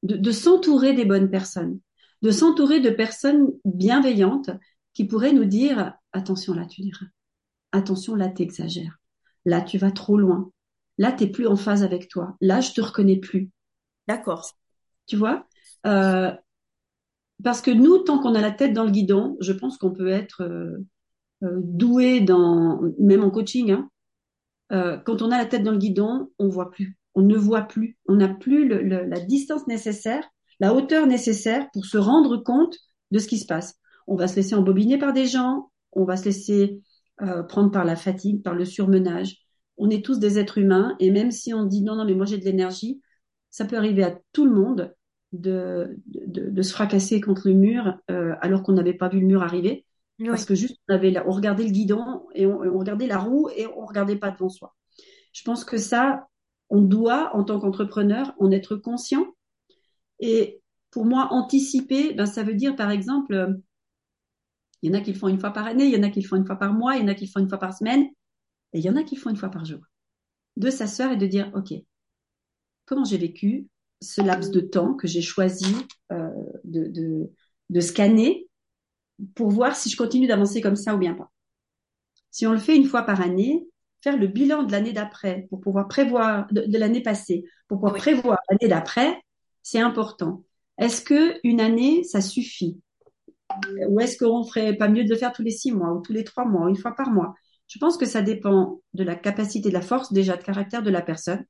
de, de s'entourer des bonnes personnes, de s'entourer de personnes bienveillantes qui pourraient nous dire attention là, tu diras, attention là, t'exagères, là, tu vas trop loin, là, t'es plus en phase avec toi, là, je te reconnais plus. D'accord. Tu vois Euh, Parce que nous, tant qu'on a la tête dans le guidon, je pense qu'on peut être euh, euh, doué dans, même en coaching, hein, euh, quand on a la tête dans le guidon, on voit plus, on ne voit plus, on n'a plus le- le- la distance nécessaire, la hauteur nécessaire pour se rendre compte de ce qui se passe. On va se laisser embobiner par des gens, on va se laisser euh, prendre par la fatigue, par le surmenage. On est tous des êtres humains et même si on dit non, non, mais moi j'ai de l'énergie, ça peut arriver à tout le monde de, de, de se fracasser contre le mur euh, alors qu'on n'avait pas vu le mur arriver parce que juste on avait la- on regardait le guidon et on, on regardait la roue et on regardait pas devant soi. Je pense que ça, on doit en tant qu'entrepreneur en être conscient. Et pour moi, anticiper, ben ça veut dire par exemple, euh, il y en a qui le font une fois par année, il y en a qui le font une fois par mois, il y en a qui le font une fois par semaine, et il y en a qui le font une fois par jour. De s'asseoir et de dire, ok, comment j'ai vécu ce laps de temps que j'ai choisi euh, de, de, de scanner pour voir si je continue d'avancer comme ça ou bien pas. Si on le fait une fois par année, faire le bilan de l'année d'après pour pouvoir prévoir de, de l'année passée, pour pouvoir Oui. prévoir l'année d'après, c'est important. Est-ce que une année, ça suffit? Ou est-ce qu'on ferait pas mieux de le faire tous les six mois ou tous les trois mois, ou une fois par mois? Je pense que ça dépend de la capacité, de la force déjà de caractère de la personne,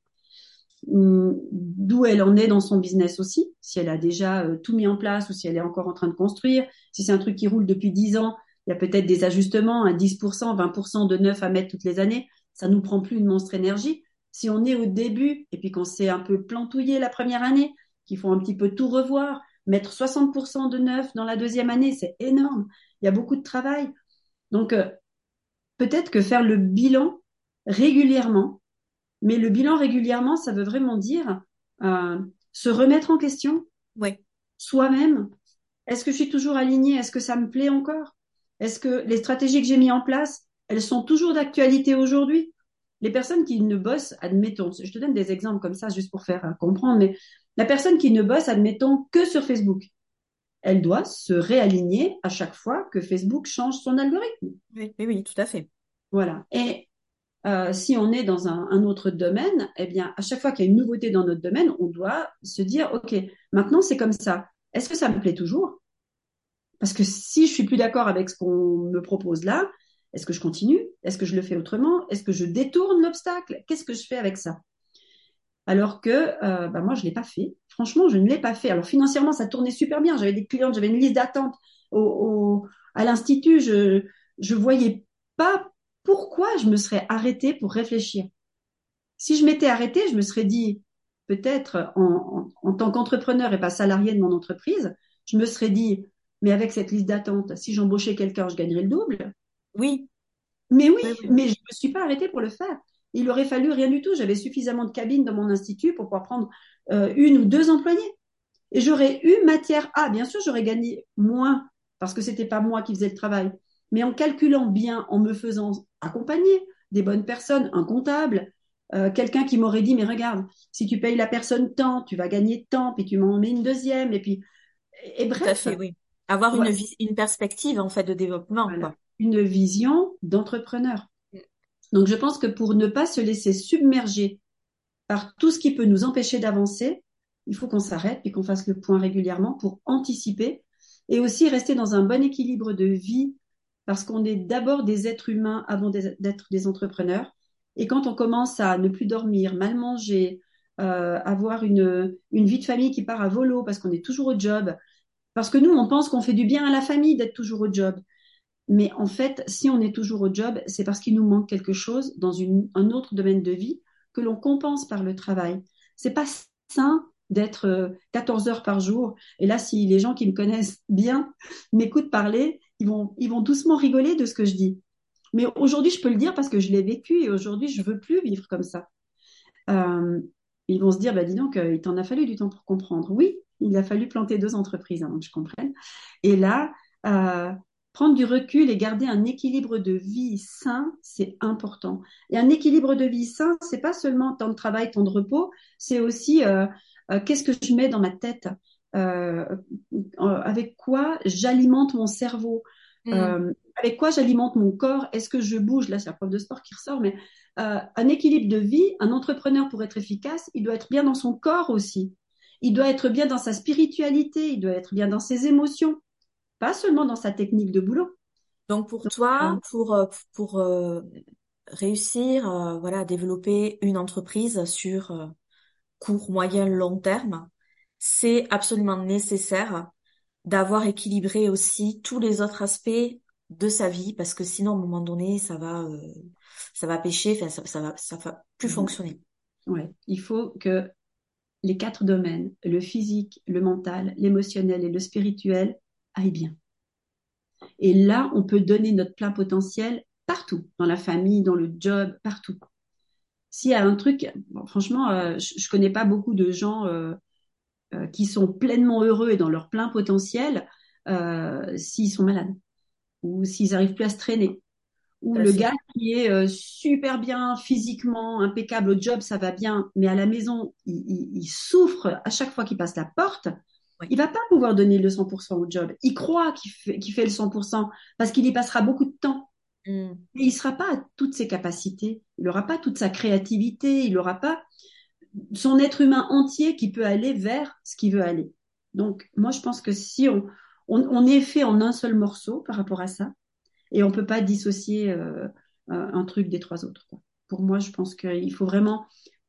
hum, d'où elle en est dans son business aussi, si elle a déjà euh, tout mis en place ou si elle est encore en train de construire. Si c'est un truc qui roule depuis dix ans, il y a peut-être des ajustements, un 10%, 20% de neuf à mettre toutes les années. Ça nous prend plus une monstre énergie. Si on est au début et puis qu'on s'est un peu plantouillé la première année, qu'il faut un petit peu tout revoir, mettre 60% de neuf dans la deuxième année, c'est énorme. Il y a beaucoup de travail. Donc, euh, peut-être que faire le bilan régulièrement, mais le bilan régulièrement, ça veut vraiment dire euh, se remettre en question soi-même. Est-ce que je suis toujours alignée? Est-ce que ça me plaît encore? Est-ce que les stratégies que j'ai mises en place, elles sont toujours d'actualité aujourd'hui Les personnes qui ne bossent, admettons, je te donne des exemples comme ça juste pour faire euh, comprendre, mais la personne qui ne bosse, admettons, que sur Facebook, elle doit se réaligner à chaque fois que Facebook change son algorithme. Oui, oui, oui, tout à fait. Voilà. Et euh, si on est dans un, un, autre domaine, eh bien, à chaque fois qu'il y a une nouveauté dans notre domaine, on doit se dire, OK, maintenant c'est comme ça. Est-ce que ça me plaît toujours? Parce que si je suis plus d'accord avec ce qu'on me propose là, est-ce que je continue? Est-ce que je le fais autrement? Est-ce que je détourne l'obstacle? Qu'est-ce que je fais avec ça? Alors que euh, bah moi, je l'ai pas fait. Franchement, je ne l'ai pas fait. Alors financièrement, ça tournait super bien. J'avais des clients, j'avais une liste d'attente au, à l'institut. Je je voyais pas pourquoi je me serais arrêtée pour réfléchir. Si je m'étais arrêtée, je me serais dit peut-être en, en, tant qu'entrepreneur et pas salarié de mon entreprise, je me serais dit, mais avec cette liste d'attente, si j'embauchais quelqu'un, je gagnerais le double. Oui. Mais oui, mais je ne me suis pas arrêtée pour le faire. Il aurait fallu rien du tout. J'avais suffisamment de cabines dans mon institut pour pouvoir prendre euh, une ou deux employés. Et j'aurais eu matière à, bien sûr, j'aurais gagné moins parce que c'était pas moi qui faisais le travail. Mais en calculant bien, en me faisant accompagner des bonnes personnes, un comptable, euh, quelqu'un qui m'aurait dit, mais regarde, si tu payes la personne tant, tu vas gagner tant, puis tu m'en mets une deuxième, et puis, et, bref. Tout à fait, oui. Avoir une, une perspective, en fait, de développement. Une vision d'entrepreneur. Donc, je pense que pour ne pas se laisser submerger par tout ce qui peut nous empêcher d'avancer, il faut qu'on s'arrête et qu'on fasse le point régulièrement pour anticiper et aussi rester dans un bon équilibre de vie parce qu'on est d'abord des êtres humains avant d'être des entrepreneurs. Et quand on commence à ne plus dormir, mal manger, euh, avoir une, une vie de famille qui part à volo parce qu'on est toujours au job, parce que nous, on pense qu'on fait du bien à la famille d'être toujours au job. Mais en fait, si on est toujours au job, c'est parce qu'il nous manque quelque chose dans un autre domaine de vie que l'on compense par le travail. C'est pas sain d'être 14 euh, heures par jour. Et là, si les gens qui me connaissent bien m'écoutent parler, ils vont, doucement rigoler de ce que je dis. Mais aujourd'hui, je peux le dire parce que je l'ai vécu et aujourd'hui, je veux plus vivre comme ça. Euh, ils vont se dire, bah, dis donc, euh, il t'en a fallu du temps pour comprendre. Oui, il a fallu planter deux entreprises avant que je comprenne. Et là, prendre du recul et garder un équilibre de vie sain, c'est important. Et un équilibre de vie sain, c'est pas seulement temps de travail, temps de repos, c'est aussi euh, euh, qu'est-ce que je mets dans ma tête, euh, avec quoi j'alimente mon cerveau, mm. avec quoi j'alimente mon corps, est-ce que je bouge, là c'est la prof de sport qui ressort, mais un équilibre de vie, un entrepreneur pour être efficace, il doit être bien dans son corps aussi, il doit être bien dans sa spiritualité, il doit être bien dans ses émotions, pas seulement dans sa technique de boulot. Donc pour toi, pour pour réussir, voilà, à développer une entreprise sur court, moyen, long terme, c'est absolument nécessaire d'avoir équilibré aussi tous les autres aspects de sa vie parce que sinon à un moment donné ça va euh, ça va pêcher enfin ça, ça va ça va plus mhm. fonctionner ouais il faut que les quatre domaines le physique le mental l'émotionnel et le spirituel aillent bien et là on peut donner notre plein potentiel partout dans la famille dans le job partout s'il y a un truc, franchement, euh, je, je, connais pas beaucoup de gens euh, euh, qui sont pleinement heureux et dans leur plein potentiel s'ils sont malades ou s'ils arrivent plus à se traîner. Ou le gars qui est super bien physiquement, impeccable au job, ça va bien, mais à la maison, il, il, souffre à chaque fois qu'il passe la porte. Il va pas pouvoir donner le 100% au job. Il croit qu'il fait, qu'il fait le 100% parce qu'il y passera beaucoup de temps. Mm. Mais il sera pas à toutes ses capacités, il n'aura pas toute sa créativité, il n'aura pas son être humain entier qui peut aller vers ce qu'il veut aller. Donc, moi, je pense que si on, on, est fait en un seul morceau par rapport à ça, et on peut pas dissocier euh, un truc des trois autres. Pour moi, je pense qu'il faut vraiment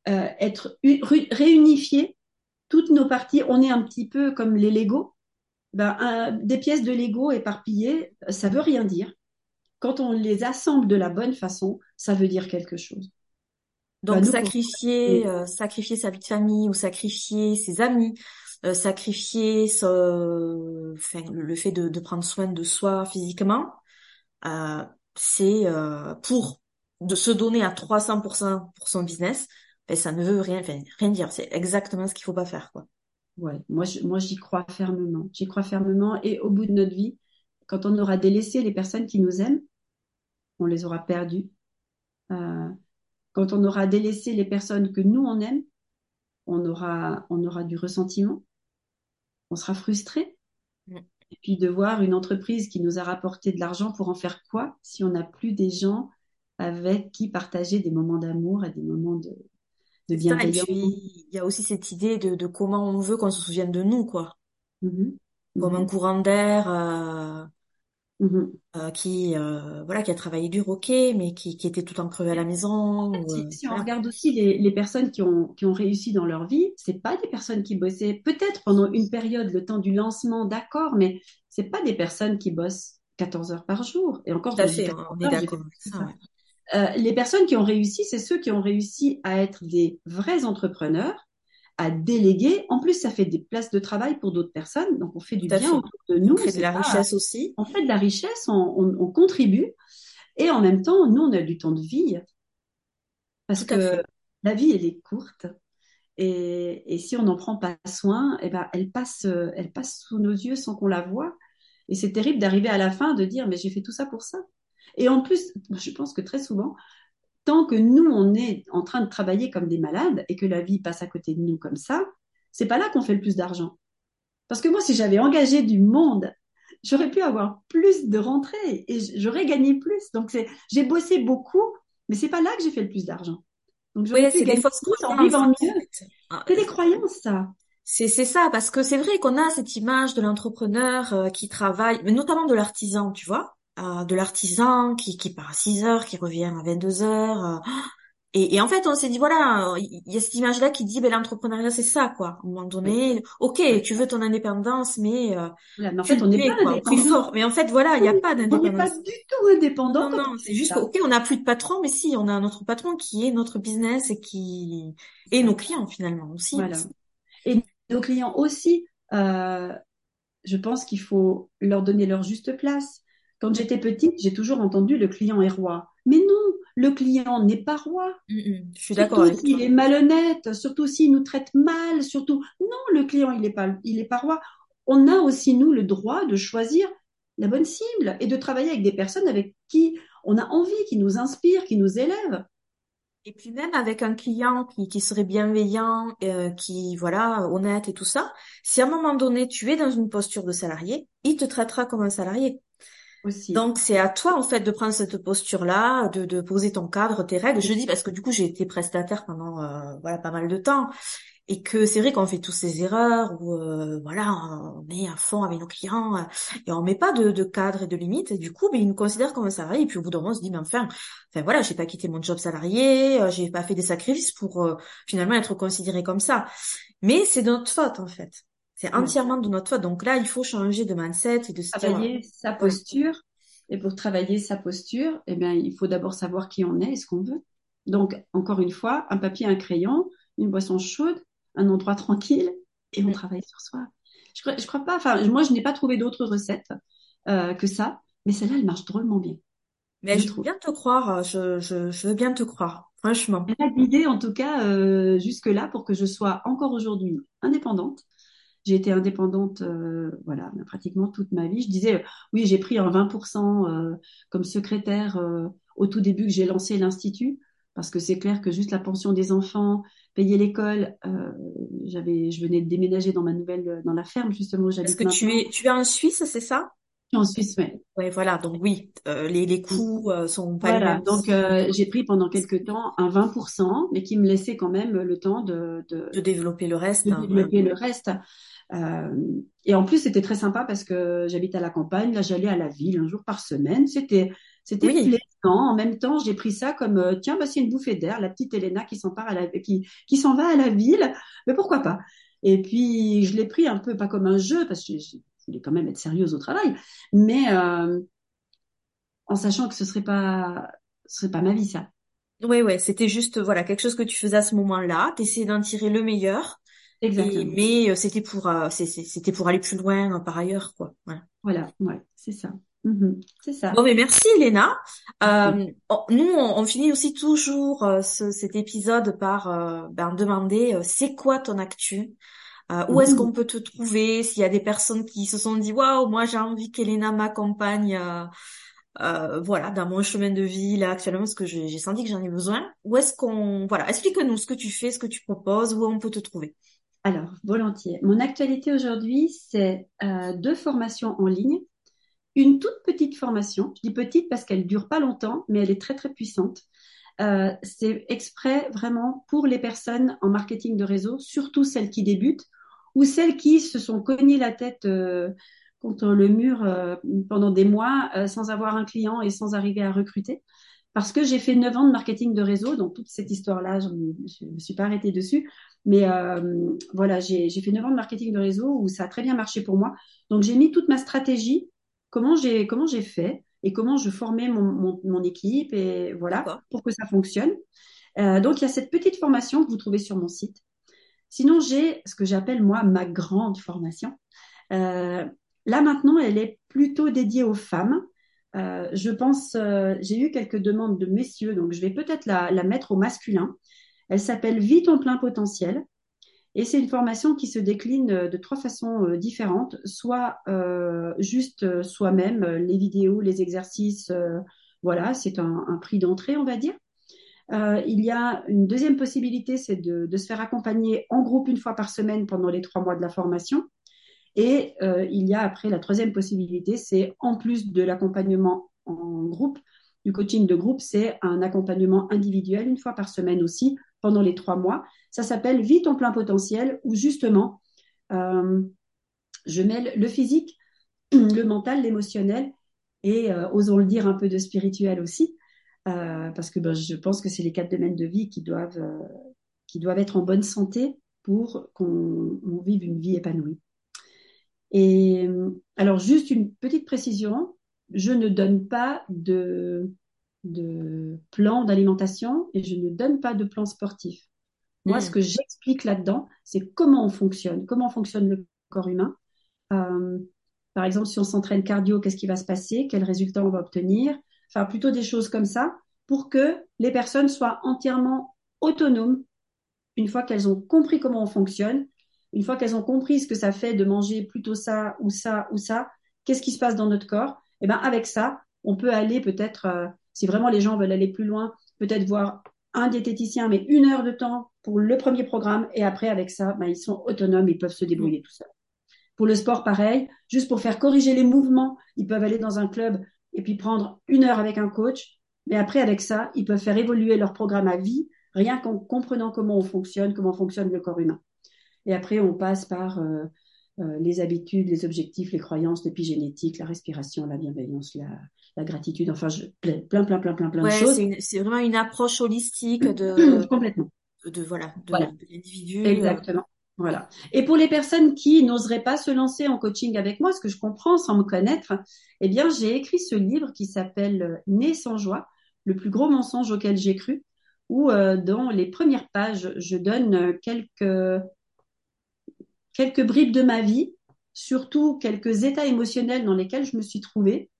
euh, être réunifié toutes nos parties. On est un petit peu comme les Lego. Ben, des pièces de Lego éparpillées, ça veut rien dire quand on les assemble de la bonne façon, ça veut dire quelque chose. Donc bah, sacrifier, euh, sacrifier sa vie de famille ou sacrifier ses amis, euh, sacrifier ce, enfin, le fait de, de, prendre soin de soi physiquement, euh, c'est euh, pour de se donner à 300% pour son business, ben, ça ne veut rien, rien dire. C'est exactement ce qu'il faut pas faire, quoi. Ouais, moi, moi, j'y crois fermement. J'y crois fermement. Et au bout de notre vie, quand on aura délaissé les personnes qui nous aiment, on les aura perdus. Euh, quand on aura délaissé les personnes que nous on aime, on aura, on aura du ressentiment, on sera frustré. Mm. Et puis de voir une entreprise qui nous a rapporté de l'argent pour en faire quoi si on n'a plus des gens avec qui partager des moments d'amour et des moments de, de bienveillance. il y a aussi cette idée de, comment on veut qu'on se souvienne de nous, quoi. Mm-hmm. Comme un mm-hmm. courant d'air. Euh, Mhm. Euh, qui euh, voilà qui a travaillé du roquet mais qui, qui était tout en crevé à la maison si, on regarde aussi les, les, personnes qui ont qui ont réussi dans leur vie c'est pas des personnes qui bossaient peut-être pendant une période le temps du lancement d'accord mais c'est pas des personnes qui bossent 14 heures par jour et encore tout à fait on est d'accord euh, les personnes qui ont réussi c'est ceux qui ont réussi à être des vrais entrepreneurs à déléguer. En plus, ça fait des places de travail pour d'autres personnes, donc on fait du bien fait. autour de nous. On crée de la pas- richesse aussi. on fait de la richesse, on, on- on contribue, et en même temps, nous, on a du temps de vie, parce Tout que fait. la vie, elle est courte, et, et si on n'en prend pas soin, eh ben, elle passe, elle passe sous nos yeux sans qu'on la voie. Et c'est terrible d'arriver à la fin de dire, mais j'ai fait tout ça pour ça. Et en plus, je pense que très souvent, tant que nous, on est en train de travailler comme des malades et que la vie passe à côté de nous comme ça, c'est pas là qu'on fait le plus d'argent. Parce que moi, si j'avais engagé du monde, j'aurais pu avoir plus de rentrées et j'aurais gagné plus. Donc, j'ai bossé beaucoup, mais c'est pas là que j'ai fait le plus d'argent. Donc, j'aurais Oui, pu gagner plus en vivant mieux. Ah, C'est des croyances, ça. C'est c'est ça, parce que c'est vrai qu'on a cette image de l'entrepreneur euh, qui travaille, mais notamment de l'artisan, tu vois, euh, de l'artisan qui, qui part à 6 heures, qui revient à 22 heures. euh, et, et en fait, on s'est dit, voilà, il y a cette image-là qui dit, ben, l'entrepreneuriat, c'est ça, quoi. À un moment donné, ok, tu veux ton indépendance, mais euh, Voilà. Mais en fait, on n'est pas quoi, indépendant. fort. Mais en fait, voilà, il n'y a pas On n'est pas d'indépendance. du tout indépendant Non, non, on c'est juste ça. qu'ok, on n'a plus de patron, mais si, on a notre patron qui est notre business et qui et nos clients finalement aussi. Voilà. Et nos clients aussi, euh, je pense qu'il faut leur donner leur juste place. Quand j'étais petite, j'ai toujours entendu le client est roi. Mais non, le client n'est pas roi. Mm, mm, je suis d'accord Surtout s'il est malhonnête, surtout s'il nous traite mal, surtout. Non, le client, il n'est pas, il est pas roi. On a aussi, nous, le droit de choisir la bonne cible et de travailler avec des personnes avec qui on a envie, qui nous inspirent, qui nous élèvent. Et puis même avec un client qui, qui serait bienveillant, euh, qui voilà, honnête et tout ça, si à un moment donné tu es dans une posture de salarié, il te traitera comme un salarié. Donc c'est à toi en fait de prendre cette posture-là, de, de poser ton cadre, tes règles. Je dis parce que du coup j'ai été prestataire pendant euh, voilà pas mal de temps. Et que c'est vrai qu'on fait tous ces erreurs où euh, voilà on est à fond avec nos clients euh, et on met pas de, de cadre et de limite et du coup ben, ils nous considèrent comme un salarié. Et puis au bout d'un moment on se dit mais enfin enfin voilà j'ai pas quitté mon job salarié j'ai pas fait des sacrifices pour finalement être considéré comme ça. Mais c'est de notre faute en fait c'est entièrement de notre faute donc là il faut changer de mindset et de se dire travailler sa posture. Et pour travailler sa posture, eh bien, il faut d'abord savoir qui on est et ce qu'on veut. Donc, encore une fois, un papier, un crayon, une boisson chaude, un endroit tranquille, et on Mm. travaille sur soi. Je crois, je crois pas, enfin, moi, je n'ai pas trouvé d'autres recettes euh, que ça, mais celle-là, elle marche drôlement bien, mais je je veux bien te croire je, je, je veux bien te croire franchement Elle m'a guidée, en tout cas, euh, jusque-là, pour que je sois encore aujourd'hui indépendante. J'ai été indépendante, euh, voilà, pratiquement toute ma vie. Je disais, euh, oui, j'ai pris un 20% euh, comme secrétaire euh, au tout début que j'ai lancé l'Institut, parce que c'est clair que juste la pension des enfants, payer l'école, j'avais, je venais de déménager dans ma nouvelle, dans la ferme justement où Est-ce j'habite que tu es tu es en Suisse c'est ça? En Suisse, ouais. Ouais, voilà. Donc oui, euh, les, les coûts euh, sont pas les Voilà, mêmes donc euh, j'ai pris pendant quelques temps un 20%, mais qui me laissait quand même le temps de, de, de développer le reste. de hein, ouais. développer le reste. Euh, et en plus, c'était très sympa parce que j'habite à la campagne. Là, j'allais à la ville un jour par semaine. C'était, c'était Oui, plaisant. En même temps, j'ai pris ça comme euh, tiens, bah, c'est une bouffée d'air. La petite Elena qui s'en part à la, qui, qui s'en va à la ville. Mais pourquoi pas? Et puis, je l'ai pris un peu pas comme un jeu parce que je, je voulais quand même être sérieuse au travail, mais euh, en sachant que ce serait pas, ce serait pas ma vie ça. ouais, ouais. C'était juste voilà quelque chose que tu faisais à ce moment-là. T'essayais d'en tirer le meilleur. Et, Exactement. mais euh, c'était pour euh, c'était pour aller plus loin euh, par ailleurs quoi. Voilà. Voilà, ouais, c'est ça. Mhm, c'est ça. Bon mais merci Elena. Euh, on- nous on, on finit aussi toujours euh, ce- cet épisode par euh, ben, demander euh, c'est quoi ton actu? Euh, où est-ce Mhm. qu'on peut te trouver? S'il y a des personnes qui se sont dit waouh moi j'ai envie qu'Elena m'accompagne. voilà, dans mon chemin de vie là actuellement, parce que j'ai j'ai senti que j'en ai besoin. Où est-ce qu'on, voilà, explique-nous ce que tu fais, ce que tu proposes, où on peut te trouver? Alors, volontiers. Mon actualité aujourd'hui, c'est euh, deux formations en ligne. Une toute petite formation. Je dis petite parce qu'elle dure pas longtemps, mais elle est très très puissante. Euh, c'est exprès vraiment pour les personnes en marketing de réseau, surtout celles qui débutent ou celles qui se sont cognées la tête euh, contre le mur pendant des mois sans avoir un client et sans arriver à recruter. Parce que j'ai fait 9 ans de marketing de réseau, donc toute cette histoire-là, je ne me suis pas arrêtée dessus. Mais euh, voilà, j'ai fait 9 ans de marketing de réseau où ça a très bien marché pour moi. Donc j'ai mis toute ma stratégie, comment j'ai comment j'ai fait et comment je formais mon, mon, mon équipe et voilà pour que ça fonctionne. Euh, donc il y a cette petite formation que vous trouvez sur mon site. Sinon, j'ai ce que j'appelle moi ma grande formation. Euh, là maintenant, elle est plutôt dédiée aux femmes. Je pense, j'ai eu quelques demandes de messieurs, donc je vais peut-être la, la, mettre au masculin. Elle s'appelle Vie ton plein potentiel. Et c'est une formation qui se décline de trois façons euh, différentes, soit euh, juste soi-même, les vidéos, les exercices, voilà, c'est un, prix d'entrée, on va dire. Euh, il y a une deuxième possibilité, c'est de, se faire accompagner en groupe une fois par semaine pendant les trois mois de la formation. Et euh, il y a après la troisième possibilité, c'est en plus de l'accompagnement en groupe, du coaching de groupe, c'est un accompagnement individuel une fois par semaine aussi pendant les trois mois. Ça s'appelle Vite en plein potentiel, où justement, euh, je mêle le physique, le mental, l'émotionnel et, euh, osons le dire, un peu de spirituel aussi, euh, parce que ben, je pense que c'est les quatre domaines de vie qui doivent, qui doivent être en bonne santé pour qu'on vive une vie épanouie. Et alors, juste une petite précision, je ne donne pas de, de plan d'alimentation et je ne donne pas de plan sportif. Moi, mmh. ce que j'explique là-dedans, c'est comment on fonctionne, comment fonctionne le corps humain. Euh, par exemple, si on s'entraîne cardio, qu'est-ce qui va se passer, quels résultats on va obtenir, enfin plutôt des choses comme ça, pour que les personnes soient entièrement autonomes une fois qu'elles ont compris comment on fonctionne une fois qu'elles ont compris ce que ça fait de manger plutôt ça ou ça ou ça, qu'est-ce qui se passe dans notre corps? Et eh ben avec ça, on peut aller peut-être, euh, si vraiment les gens veulent aller plus loin, peut-être voir un diététicien, mais une heure de temps pour le premier programme, et après avec ça, ben, ils sont autonomes, ils peuvent se débrouiller tout seuls. Pour le sport, pareil, juste pour faire corriger les mouvements, ils peuvent aller dans un club et puis prendre une heure avec un coach, mais après avec ça, ils peuvent faire évoluer leur programme à vie, rien qu'en comprenant comment on fonctionne, comment fonctionne le corps humain. Et après, on passe par euh, euh, les habitudes, les objectifs, les croyances, l'épigénétique, la respiration, la bienveillance, la, la gratitude, enfin, je, plein, plein, plein, plein, plein, plein de choses. C'est vraiment une approche holistique de complètement de, voilà de, voilà. l'individu. Exactement. Voilà. Et pour les personnes qui n'oseraient pas se lancer en coaching avec moi, ce que je comprends sans me connaître, eh bien, j'ai écrit ce livre qui s'appelle Né sans joie, le plus gros mensonge auquel j'ai cru, où euh, dans les premières pages, je donne quelques quelques bribes de ma vie, surtout quelques états émotionnels dans lesquels je me suis trouvée.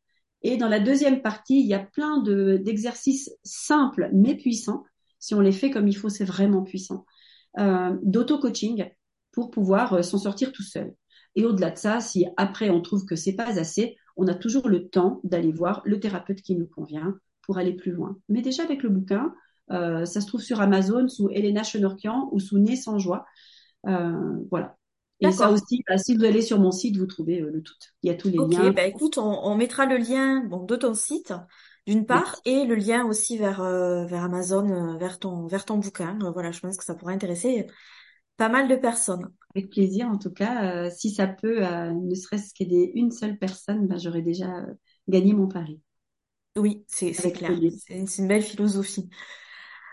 Et dans la deuxième partie, il y a plein de, d'exercices simples mais puissants. Si on les fait comme il faut, c'est vraiment puissant. Euh, d'auto-coaching pour pouvoir euh, s'en sortir tout seul. Et au-delà de ça, si après on trouve que c'est pas assez, on a toujours le temps d'aller voir le thérapeute qui nous convient pour aller plus loin. Mais déjà avec le bouquin, euh, ça se trouve sur Amazon sous Elena Chenorkian ou sous Né sans joie. Euh, voilà. Et ça aussi, bah, si vous allez sur mon site, vous trouvez euh, le tout. Il y a tous les liens. Ok, bah écoute, on, on, mettra le lien bon, de ton site, d'une part, et le lien aussi vers, euh, vers Amazon, euh, vers, ton, vers ton bouquin. voilà, je pense que ça pourrait intéresser pas mal de personnes. Avec plaisir, en tout cas. si ça peut, ne serait-ce qu'aider une seule personne, bah, j'aurais déjà gagné mon pari. Oui, c'est clair. C'est une belle philosophie.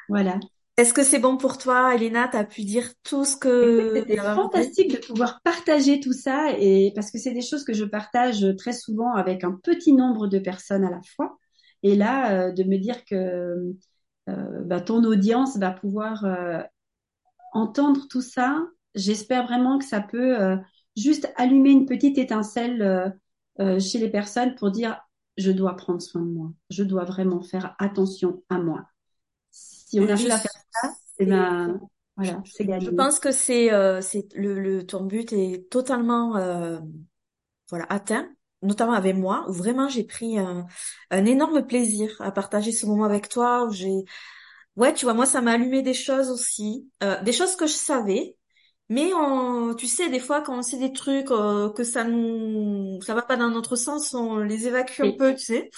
Voilà. Est-ce que c'est bon pour toi, Elena? Tu as pu dire tout ce que... C'était fantastique de pouvoir partager tout ça et parce que c'est des choses que je partage très souvent avec un petit nombre de personnes à la fois. Et là, euh, de me dire que euh, bah, ton audience va pouvoir euh, entendre tout ça, j'espère vraiment que ça peut juste allumer une petite étincelle chez les personnes pour dire je dois prendre soin de moi, je dois vraiment faire attention à moi. Si on arrive à faire ben, voilà, c'est gagné. Je pense que c'est euh, c'est le, le ton but est totalement euh, voilà atteint, notamment avec moi où vraiment j'ai pris un, un énorme plaisir à partager ce moment avec toi où j'ai ouais tu vois moi ça m'a allumé des choses aussi, euh, des choses que je savais mais on, tu sais, des fois, quand on sait des trucs euh, que ça nous, ça va pas dans notre sens, on les évacue un peu, tu sais.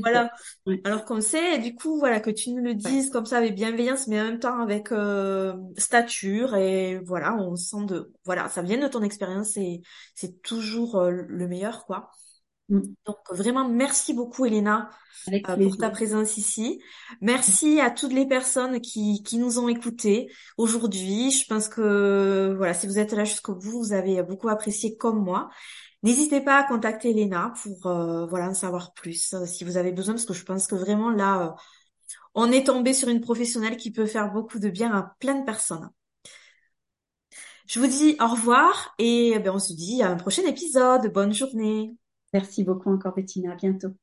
voilà. Alors qu'on sait, du coup, voilà, que tu nous le dises comme ça avec bienveillance, mais en même temps avec euh, stature et voilà, on sent de, voilà, ça vient de ton expérience et c'est toujours euh, le meilleur, quoi. Mm. Donc vraiment merci beaucoup Elena euh, pour ta présence ici. Merci à toutes les personnes qui, qui nous ont écoutés aujourd'hui. Je pense que voilà, si vous êtes là jusqu'au bout, vous avez beaucoup apprécié comme moi. N'hésitez pas à contacter Elena pour euh, voilà en savoir plus euh, si vous avez besoin parce que je pense que vraiment là on est tombé sur une professionnelle qui peut faire beaucoup de bien à plein de personnes. Je vous dis au revoir et ben, on se dit à un prochain épisode. Bonne journée. Merci beaucoup encore, Bettina. À bientôt.